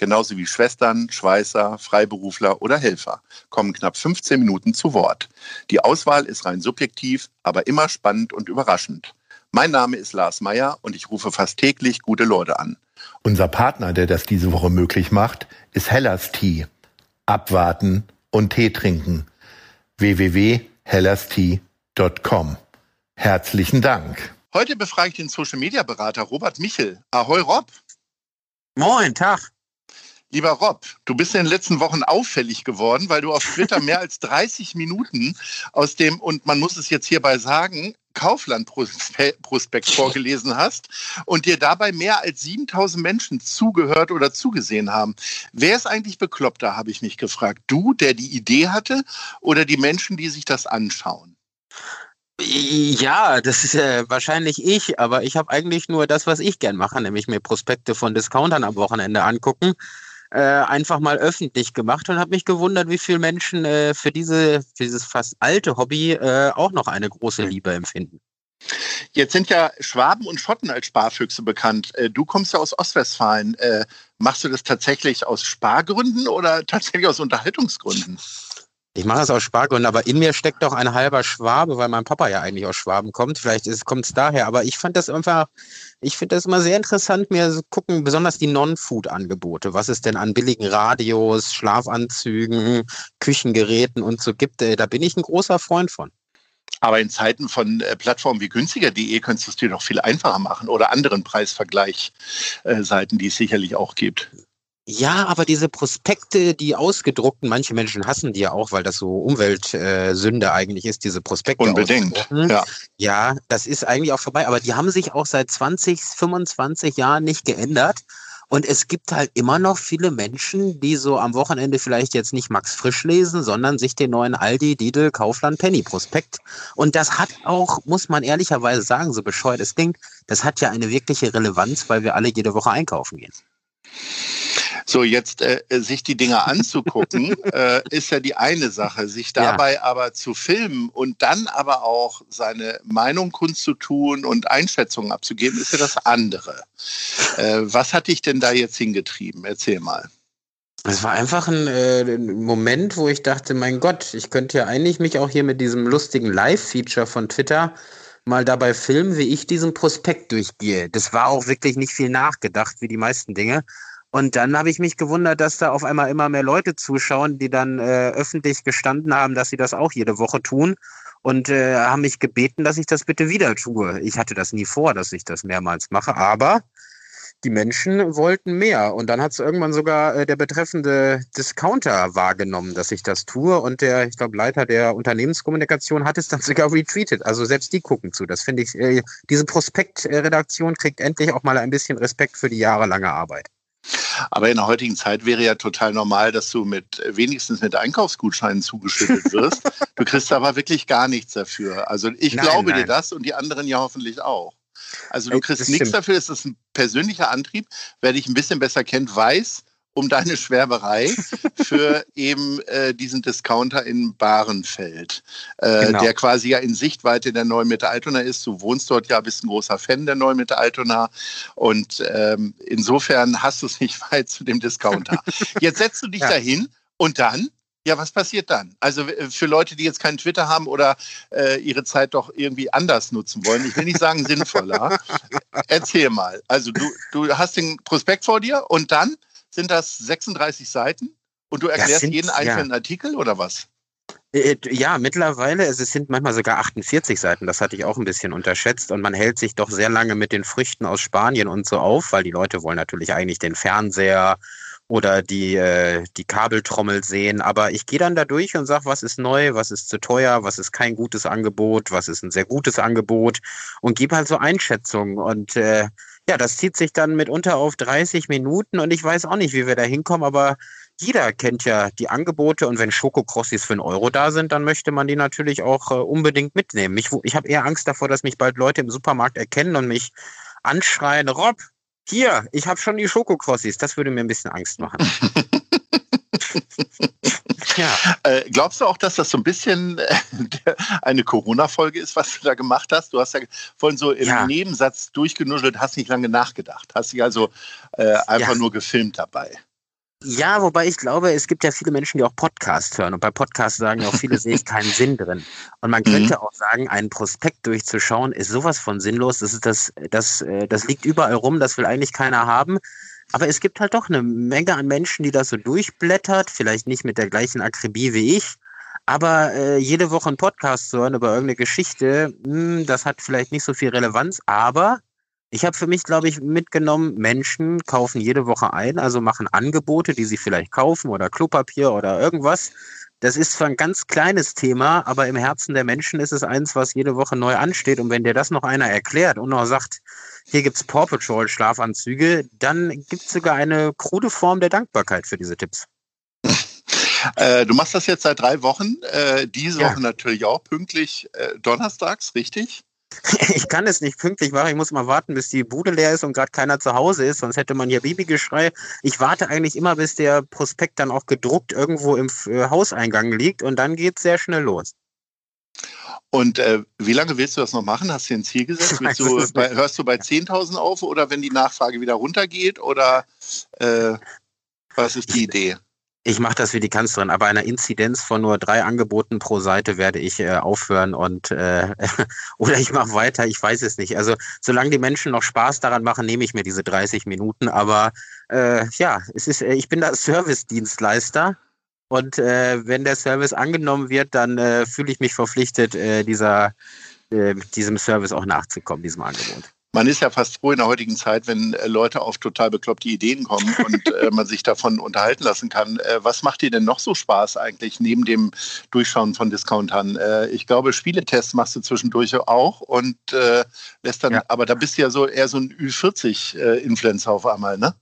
genauso wie Schwestern, Schweißer, Freiberufler oder Helfer, kommen knapp 15 Minuten zu Wort. Die Auswahl ist rein subjektiv, aber immer spannend und überraschend. Mein Name ist Lars Meyer und ich rufe fast täglich gute Leute an. Unser Partner, der das diese Woche möglich macht, ist Hellas Tea. Abwarten und Tee trinken. www.hellastea.com. Herzlichen Dank. Heute befrage ich den Social Media Berater Robert Michel. Ahoi Rob. Moin, Tag. Lieber Rob, du bist in den letzten Wochen auffällig geworden, weil du auf Twitter mehr als 30 Minuten aus dem, und man muss es jetzt hierbei sagen, Kaufland-Prospekt vorgelesen hast und dir dabei mehr als 7000 Menschen zugehört oder zugesehen haben. Wer ist eigentlich bekloppter, habe ich mich gefragt. Du, der die Idee hatte, oder die Menschen, die sich das anschauen? Ja, das ist äh, wahrscheinlich ich, aber ich habe eigentlich nur das, was ich gern mache, nämlich mir Prospekte von Discountern am Wochenende angucken äh, einfach mal öffentlich gemacht und habe mich gewundert, wie viele Menschen äh, für, diese, für dieses fast alte Hobby äh, auch noch eine große Liebe empfinden. Jetzt sind ja Schwaben und Schotten als Sparfüchse bekannt. Äh, du kommst ja aus Ostwestfalen. Äh, machst du das tatsächlich aus Spargründen oder tatsächlich aus Unterhaltungsgründen? Ich mache das aus Spargründen, aber in mir steckt doch ein halber Schwabe, weil mein Papa ja eigentlich aus Schwaben kommt. Vielleicht kommt es daher, aber ich fand das einfach, ich finde das immer sehr interessant, mir zu gucken, besonders die Non-Food-Angebote, was es denn an billigen Radios, Schlafanzügen, Küchengeräten und so gibt. Äh, da bin ich ein großer Freund von. Aber in Zeiten von äh, Plattformen wie günstiger.de könntest du es dir doch viel einfacher machen oder anderen Preisvergleichseiten, die es sicherlich auch gibt. Ja, aber diese Prospekte, die ausgedruckten, manche Menschen hassen die ja auch, weil das so Umweltsünde äh, eigentlich ist, diese Prospekte. Unbedingt, ja. Ja, das ist eigentlich auch vorbei, aber die haben sich auch seit 20, 25 Jahren nicht geändert. Und es gibt halt immer noch viele Menschen, die so am Wochenende vielleicht jetzt nicht Max Frisch lesen, sondern sich den neuen Aldi, Lidl, Kaufland, Penny Prospekt. Und das hat auch, muss man ehrlicherweise sagen, so bescheuert es klingt, das hat ja eine wirkliche Relevanz, weil wir alle jede Woche einkaufen gehen. So, jetzt äh, sich die Dinge anzugucken, äh, ist ja die eine Sache. Sich dabei ja. aber zu filmen und dann aber auch seine Meinung kundzutun und Einschätzungen abzugeben, ist ja das andere. Äh, was hat dich denn da jetzt hingetrieben? Erzähl mal. Es war einfach ein, äh, ein, Moment, wo ich dachte, mein Gott, ich könnte ja eigentlich mich auch hier mit diesem lustigen Live-Feature von Twitter mal dabei filmen, wie ich diesen Prospekt durchgehe. Das war auch wirklich nicht viel nachgedacht, wie die meisten Dinge. Und dann habe ich mich gewundert, dass da auf einmal immer mehr Leute zuschauen, die dann äh, öffentlich gestanden haben, dass sie das auch jede Woche tun und äh, haben mich gebeten, dass ich das bitte wieder tue. Ich hatte das nie vor, dass ich das mehrmals mache, aber die Menschen wollten mehr. Und dann hat es irgendwann sogar äh, der betreffende Discounter wahrgenommen, dass ich das tue. Und der, ich glaube, Leiter der Unternehmenskommunikation hat es dann sogar retweetet. Also selbst die gucken zu. Das finde ich, äh, diese Prospektredaktion kriegt endlich auch mal ein bisschen Respekt für die jahrelange Arbeit. Aber in der heutigen Zeit wäre ja total normal, dass du mit wenigstens mit Einkaufsgutscheinen zugeschüttet wirst. du kriegst aber wirklich gar nichts dafür. Also ich nein, glaube nein. dir das und die anderen ja hoffentlich auch. Also du kriegst nichts dafür, es ist ein persönlicher Antrieb. Wer dich ein bisschen besser kennt, weiß, um deine Schwärmerei für eben äh, diesen Discounter in Bahrenfeld, äh, genau. der quasi ja in Sichtweite der Neuen Mitte Altona ist. Du wohnst dort ja, bist ein großer Fan der Neuen Mitte Altona und ähm, insofern hast du es nicht weit zu dem Discounter. Jetzt setzt du dich ja. dahin und dann ja, was passiert dann? Also für Leute, die jetzt keinen Twitter haben oder äh, ihre Zeit doch irgendwie anders nutzen wollen, ich will nicht sagen sinnvoller. Erzähl mal. Also du, du hast den Prospekt vor dir und dann sind das 36 Seiten? Und du erklärst sind, jeden einzelnen ja. Artikel oder was? Äh, äh, ja, mittlerweile, es sind manchmal sogar 48 Seiten, das hatte ich auch ein bisschen unterschätzt. Und man hält sich doch sehr lange mit den Früchten aus Spanien und so auf, weil die Leute wollen natürlich eigentlich den Fernseher oder die, äh, die Kabeltrommel sehen, aber ich gehe dann da durch und sage, was ist neu, was ist zu teuer, was ist kein gutes Angebot, was ist ein sehr gutes Angebot? Und gebe halt so Einschätzungen. Und äh, ja, das zieht sich dann mitunter auf 30 Minuten und ich weiß auch nicht, wie wir da hinkommen, aber jeder kennt ja die Angebote und wenn Schokokrossis für einen Euro da sind, dann möchte man die natürlich auch äh, unbedingt mitnehmen. Ich, ich habe eher Angst davor, dass mich bald Leute im Supermarkt erkennen und mich anschreien, Rob, hier, ich habe schon die Schokokrossis. Das würde mir ein bisschen Angst machen. ja. Äh, glaubst du auch, dass das so ein bisschen äh, eine Corona-Folge ist, was du da gemacht hast? Du hast ja vorhin so im ja. Nebensatz durchgenuschelt, hast nicht lange nachgedacht, hast dich also äh, einfach ja. nur gefilmt dabei. Ja, wobei ich glaube, es gibt ja viele Menschen, die auch Podcasts hören. Und bei Podcasts sagen ja auch viele, sehe ich keinen Sinn drin. Und man könnte mhm. auch sagen, einen Prospekt durchzuschauen ist sowas von sinnlos. Das, ist das, das, äh, das liegt überall rum, das will eigentlich keiner haben. Aber es gibt halt doch eine Menge an Menschen, die das so durchblättert, vielleicht nicht mit der gleichen Akribie wie ich. Aber äh, jede Woche einen Podcast zu hören über irgendeine Geschichte, mh, hm, das hat vielleicht nicht so viel Relevanz. Aber ich habe für mich, glaube ich, mitgenommen, Menschen kaufen jede Woche ein, also machen Angebote, die sie vielleicht kaufen oder Klopapier oder irgendwas. Das ist zwar ein ganz kleines Thema, aber im Herzen der Menschen ist es eins, was jede Woche neu ansteht. Und wenn dir das noch einer erklärt und noch sagt, hier gibt's Paw Patrol Schlafanzüge, dann gibt's sogar eine krude Form der Dankbarkeit für diese Tipps. Äh, du machst das jetzt seit drei Wochen, äh, diese ja. Woche natürlich auch pünktlich äh, donnerstags, richtig? Ich kann es nicht pünktlich machen. Ich muss mal warten, bis die Bude leer ist und gerade keiner zu Hause ist. Sonst hätte man hier Babygeschrei. Ich warte eigentlich immer, bis der Prospekt dann auch gedruckt irgendwo im äh, Hauseingang liegt und dann geht es sehr schnell los. Und äh, wie lange willst du das noch machen? Hast du ein Ziel gesetzt? Du bei, hörst du bei 10.000 auf oder wenn die Nachfrage wieder runtergeht? Oder äh, was ist die Idee? Ich mache das wie die Kanzlerin, aber einer Inzidenz von nur drei Angeboten pro Seite werde ich äh, aufhören und äh, oder ich mache weiter, ich weiß es nicht. Also solange die Menschen noch Spaß daran machen, nehme ich mir diese 30 Minuten. Aber äh, ja, es ist, äh, ich bin da Service-Dienstleister und äh, wenn der Service angenommen wird, dann äh, fühle ich mich verpflichtet, dieser, diesem Service auch nachzukommen, diesem Angebot man ist ja fast froh in der heutigen Zeit, wenn äh, Leute auf total bekloppte Ideen kommen und äh, man sich davon unterhalten lassen kann. Äh, was macht dir denn noch so Spaß eigentlich neben dem Durchschauen von Discountern? Äh, ich glaube, Spieletests machst du zwischendurch auch und äh, lässt dann, ja. aber da bist du ja so eher so ein Ü40-Influencer auf einmal, ne?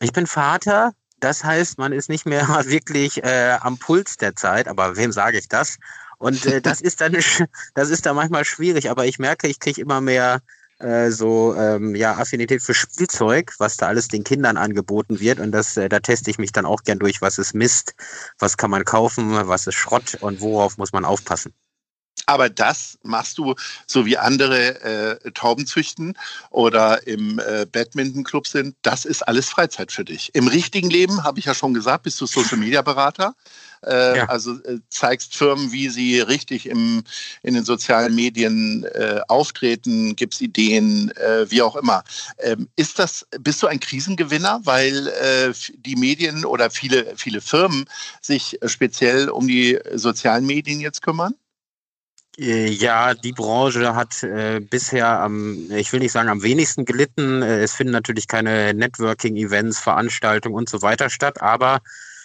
Ich bin Vater. Das heißt, man ist nicht mehr wirklich äh, am Puls der Zeit, aber wem sage ich das? Und das ist dann das ist dann manchmal schwierig, aber ich merke, ich kriege immer mehr äh, so ähm, ja Affinität für Spielzeug, was da alles den Kindern angeboten wird und das äh, da teste ich mich dann auch gern durch, was ist Mist, was kann man kaufen, was ist Schrott und worauf muss man aufpassen. Aber das machst du so wie andere äh, Tauben züchten oder im äh, Badminton-Club sind. Das ist alles Freizeit für dich. Im richtigen Leben, habe ich ja schon gesagt, bist du Social-Media-Berater. Äh, ja. Also äh, zeigst Firmen, wie sie richtig im, in den sozialen Medien äh, auftreten, gibst Ideen, äh, wie auch immer. Ähm, ist das, bist du ein Krisengewinner, weil äh, die Medien oder viele, viele Firmen sich speziell um die sozialen Medien jetzt kümmern? Äh, ja, die Branche hat äh, bisher am, ich will nicht sagen am wenigsten gelitten. Es finden natürlich keine Networking-Events, Veranstaltungen und so weiter statt, aber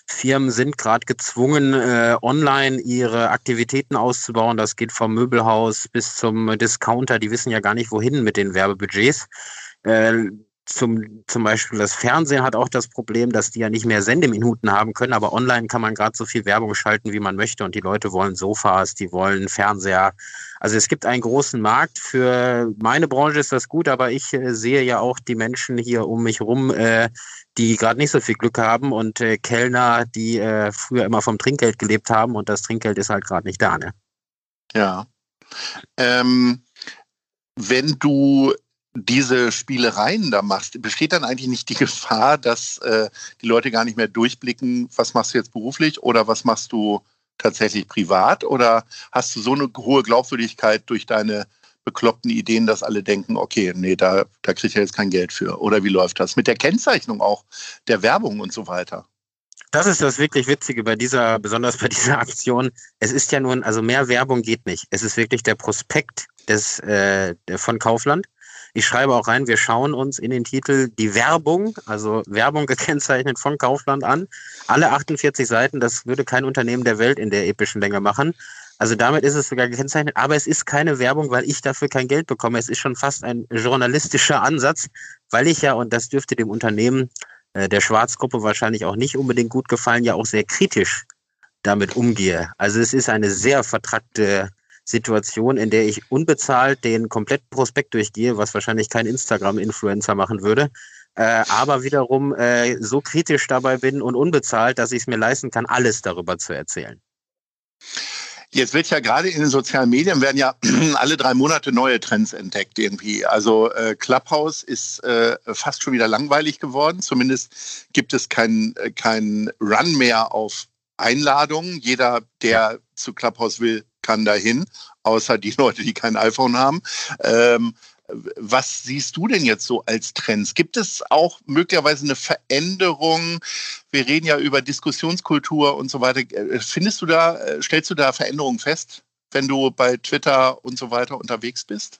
Firmen sind gerade gezwungen, äh, online ihre Aktivitäten auszubauen. Das geht vom Möbelhaus bis zum Discounter. Die wissen ja gar nicht, wohin mit den Werbebudgets. Äh, zum, zum Beispiel das Fernsehen hat auch das Problem, dass die ja nicht mehr Sendeminuten haben können, aber online kann man gerade so viel Werbung schalten, wie man möchte und die Leute wollen Sofas, die wollen Fernseher. Also es gibt einen großen Markt. Für meine Branche ist das gut, aber ich äh, sehe ja auch die Menschen hier um mich rum, äh, die gerade nicht so viel Glück haben und äh, Kellner, die äh, früher immer vom Trinkgeld gelebt haben und das Trinkgeld ist halt gerade nicht da. Ne? Ja. Ähm, wenn du diese Spielereien da machst, besteht dann eigentlich nicht die Gefahr, dass äh, die Leute gar nicht mehr durchblicken, was machst du jetzt beruflich oder was machst du tatsächlich privat? Oder hast du so eine hohe Glaubwürdigkeit durch deine bekloppten Ideen, dass alle denken, okay, nee, da, da kriegt er jetzt kein Geld für? Oder wie läuft das? Mit der Kennzeichnung auch der Werbung und so weiter. Das ist das wirklich Witzige bei dieser, besonders bei dieser Aktion. Es ist ja nun, also mehr Werbung geht nicht. Es ist wirklich der Prospekt des, äh, von Kaufland ich schreibe auch rein, wir schauen uns in den Titel die Werbung, also Werbung gekennzeichnet von Kaufland an. Alle 48 Seiten, das würde kein Unternehmen der Welt in der epischen Länge machen. Also damit ist es sogar gekennzeichnet, aber es ist keine Werbung, weil ich dafür kein Geld bekomme. Es ist schon fast ein journalistischer Ansatz, weil ich ja, und das dürfte dem Unternehmen äh, der Schwarzgruppe wahrscheinlich auch nicht unbedingt gut gefallen, ja auch sehr kritisch damit umgehe. Also es ist eine sehr vertrackte Situation, in der ich unbezahlt den kompletten Prospekt durchgehe, was wahrscheinlich kein Instagram-Influencer machen würde, äh, aber wiederum äh, so kritisch dabei bin und unbezahlt, dass ich es mir leisten kann, alles darüber zu erzählen. Jetzt wird ja gerade in den sozialen Medien werden ja alle drei Monate neue Trends entdeckt irgendwie. Also äh, Clubhouse ist äh, fast schon wieder langweilig geworden. Zumindest gibt es keinen äh, kein Run mehr auf Einladungen. Jeder, der zu Clubhouse will, kann dahin, außer die Leute, die kein iPhone haben. Ähm, was siehst du denn jetzt so als Trends? Gibt es auch möglicherweise eine Veränderung? Wir reden ja über Diskussionskultur und so weiter. Äh, findest du da, äh, stellst du da Veränderungen fest, wenn du bei Twitter und so weiter unterwegs bist?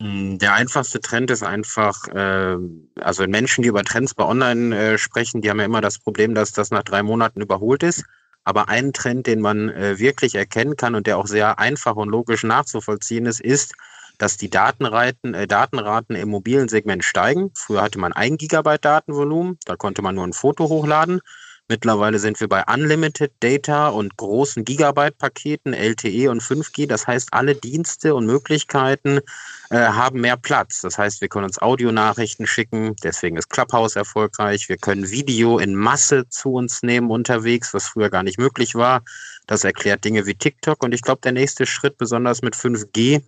Hm, der einfachste Trend ist einfach, äh, also Menschen, die über Trends bei Online sprechen, die haben ja immer das Problem, dass das nach drei Monaten überholt ist. Aber ein Trend, den man äh, wirklich erkennen kann und der auch sehr einfach und logisch nachzuvollziehen ist, ist, dass die Datenraten, äh, Datenraten im mobilen Segment steigen. Früher hatte man ein Gigabyte Datenvolumen, da konnte man nur ein Foto hochladen. Mittlerweile sind wir bei Unlimited Data und großen Gigabyte-Paketen, LTE und 5G. Das heißt, alle Dienste und Möglichkeiten äh, haben mehr Platz. Das heißt, wir können uns Audionachrichten schicken. Deswegen ist Clubhouse erfolgreich. Wir können Video in Masse zu uns nehmen unterwegs, was früher gar nicht möglich war. Das erklärt Dinge wie TikTok. Und ich glaube, der nächste Schritt, besonders mit 5G,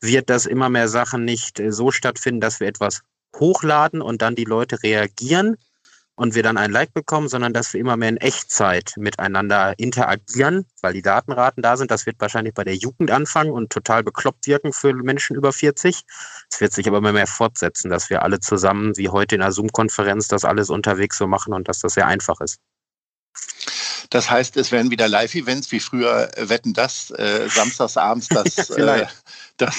wird, dass immer mehr Sachen nicht äh, so stattfinden, dass wir etwas hochladen und dann die Leute reagieren und wir dann ein Like bekommen, sondern dass wir immer mehr in Echtzeit miteinander interagieren, weil die Datenraten da sind. Das wird wahrscheinlich bei der Jugend anfangen und total bekloppt wirken für Menschen über 40. Es wird sich aber immer mehr fortsetzen, dass wir alle zusammen, wie heute in einer Zoom-Konferenz, das alles unterwegs so machen und dass das sehr einfach ist. Das heißt, es werden wieder Live-Events wie früher äh, Wetten das, äh, samstagsabends das, äh, das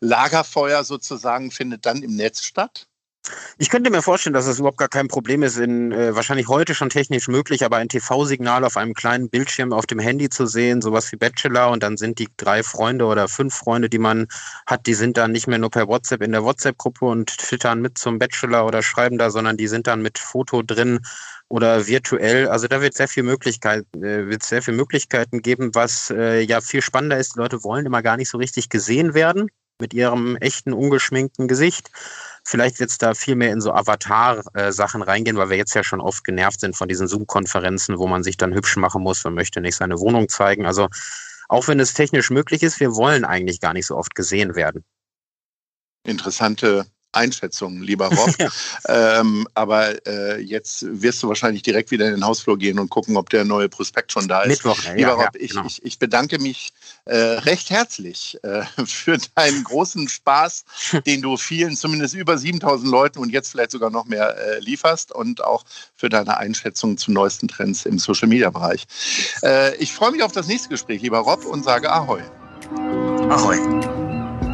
Lagerfeuer sozusagen findet dann im Netz statt? Ich könnte mir vorstellen, dass es überhaupt gar kein Problem ist, in, äh, wahrscheinlich heute schon technisch möglich, aber ein TV-Signal auf einem kleinen Bildschirm auf dem Handy zu sehen, sowas wie Bachelor und dann sind die drei Freunde oder fünf Freunde, die man hat, die sind dann nicht mehr nur per WhatsApp in der WhatsApp-Gruppe und twittern mit zum Bachelor oder schreiben da, sondern die sind dann mit Foto drin oder virtuell. Also da wird sehr viel Möglichkeit, äh, wird sehr viel Möglichkeiten geben, was äh, ja viel spannender ist. Die Leute wollen immer gar nicht so richtig gesehen werden mit ihrem echten, ungeschminkten Gesicht. Vielleicht wird es da viel mehr in so Avatar-Sachen reingehen, weil wir jetzt ja schon oft genervt sind von diesen Zoom-Konferenzen, wo man sich dann hübsch machen muss. Man möchte nicht seine Wohnung zeigen. Also auch wenn es technisch möglich ist, wir wollen eigentlich gar nicht so oft gesehen werden. Interessante Einschätzung, lieber Rob. ja. ähm, aber äh, jetzt wirst du wahrscheinlich direkt wieder in den Hausflur gehen und gucken, ob der neue Prospekt schon da ist. Mittwoch, ja, lieber Rob, ja, ich, genau. ich, ich, bedanke mich äh, recht herzlich äh, für deinen großen Spaß, den du vielen, zumindest über 7000 Leuten und jetzt vielleicht sogar noch mehr äh, lieferst und auch für deine Einschätzung zu neuesten Trends im Social-Media-Bereich. Äh, ich freue mich auf das nächste Gespräch, lieber Rob, und sage Ahoi. Ahoi.